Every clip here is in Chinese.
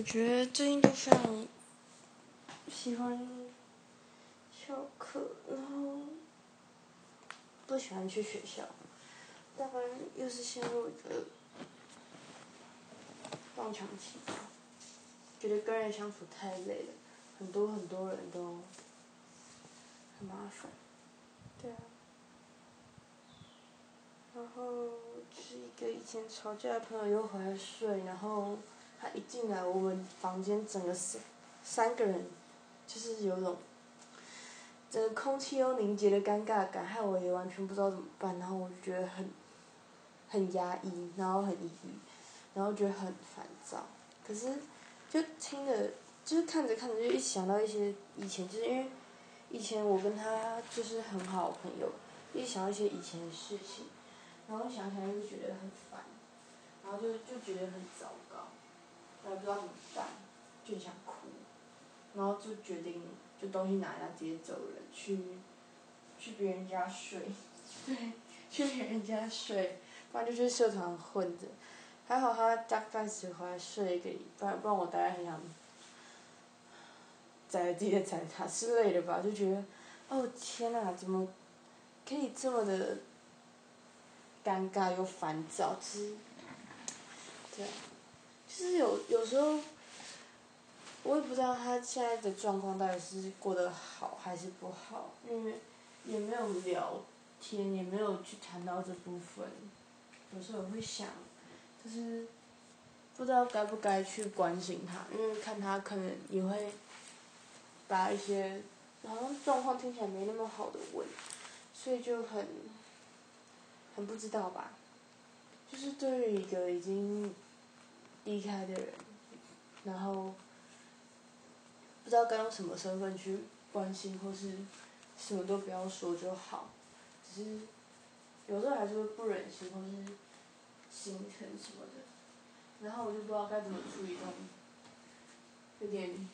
我觉得最近就非常喜欢翘课，然后不喜欢去学校，大概又是陷入一个撞墙期吧。觉得跟人相处太累了，很多很多人都很麻烦，对啊。然后是一个以前吵架的朋友又回来睡，然后他一进来我们房间，整个三三个人就是有种整个空气又凝结的尴尬感，害我也完全不知道怎么办，然后我就觉得很很压抑，然后很抑郁，然后觉得很烦躁，可是。就听着，就是看着看着就一想到一些以前，就是因为以前我跟他就是很好朋友，一想到一些以前的事情，然后想起来就觉得很烦，然后就就觉得很糟糕，也不知道怎么办，就想哭，然后就决定就东西拿一下直接走人，去去别人家睡，对，去别人家睡，不然就去社团混着。还好他大概喜欢睡一个礼拜，不然我大概很想宰自己的宰他之类的吧，就觉得，哦天呐，怎么可以这么的尴尬又烦躁？其实，对，其实有有时候，我也不知道他现在的状况到底是过得好还是不好，因为也没有聊天，也没有去谈到这部分，有时候我会想。就是不知道该不该去关心他，因为看他可能也会把一些好像状况听起来没那么好的问，所以就很很不知道吧。就是对于一个已经离开的人，然后不知道该用什么身份去关心，或是什么都不要说就好，只是有时候还是会不忍心，或是。心疼什么的，然后我就不知道该怎么处理这种，有点，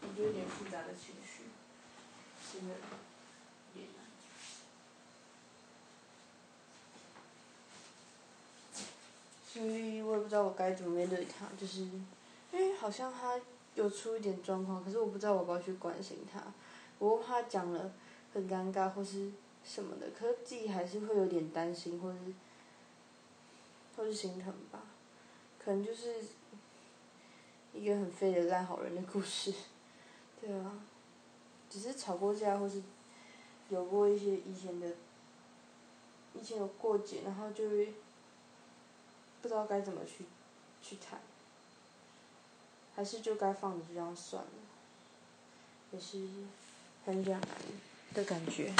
我觉得有点复杂的情绪，真的，有点难。所以我也不不知道我该怎么面对他，就是因为好像他有出一点状况，可是我不知道我要不要去关心他，我怕讲了很尴尬或是什么的，可是自己还是会有点担心或是。或是心疼吧，可能就是一个很废的烂好人的故事，对啊，只是吵过架或是有过一些以前的，以前有过节，然后就会不知道该怎么去去谈，还是就该放着这样算了，也是很两难的感觉。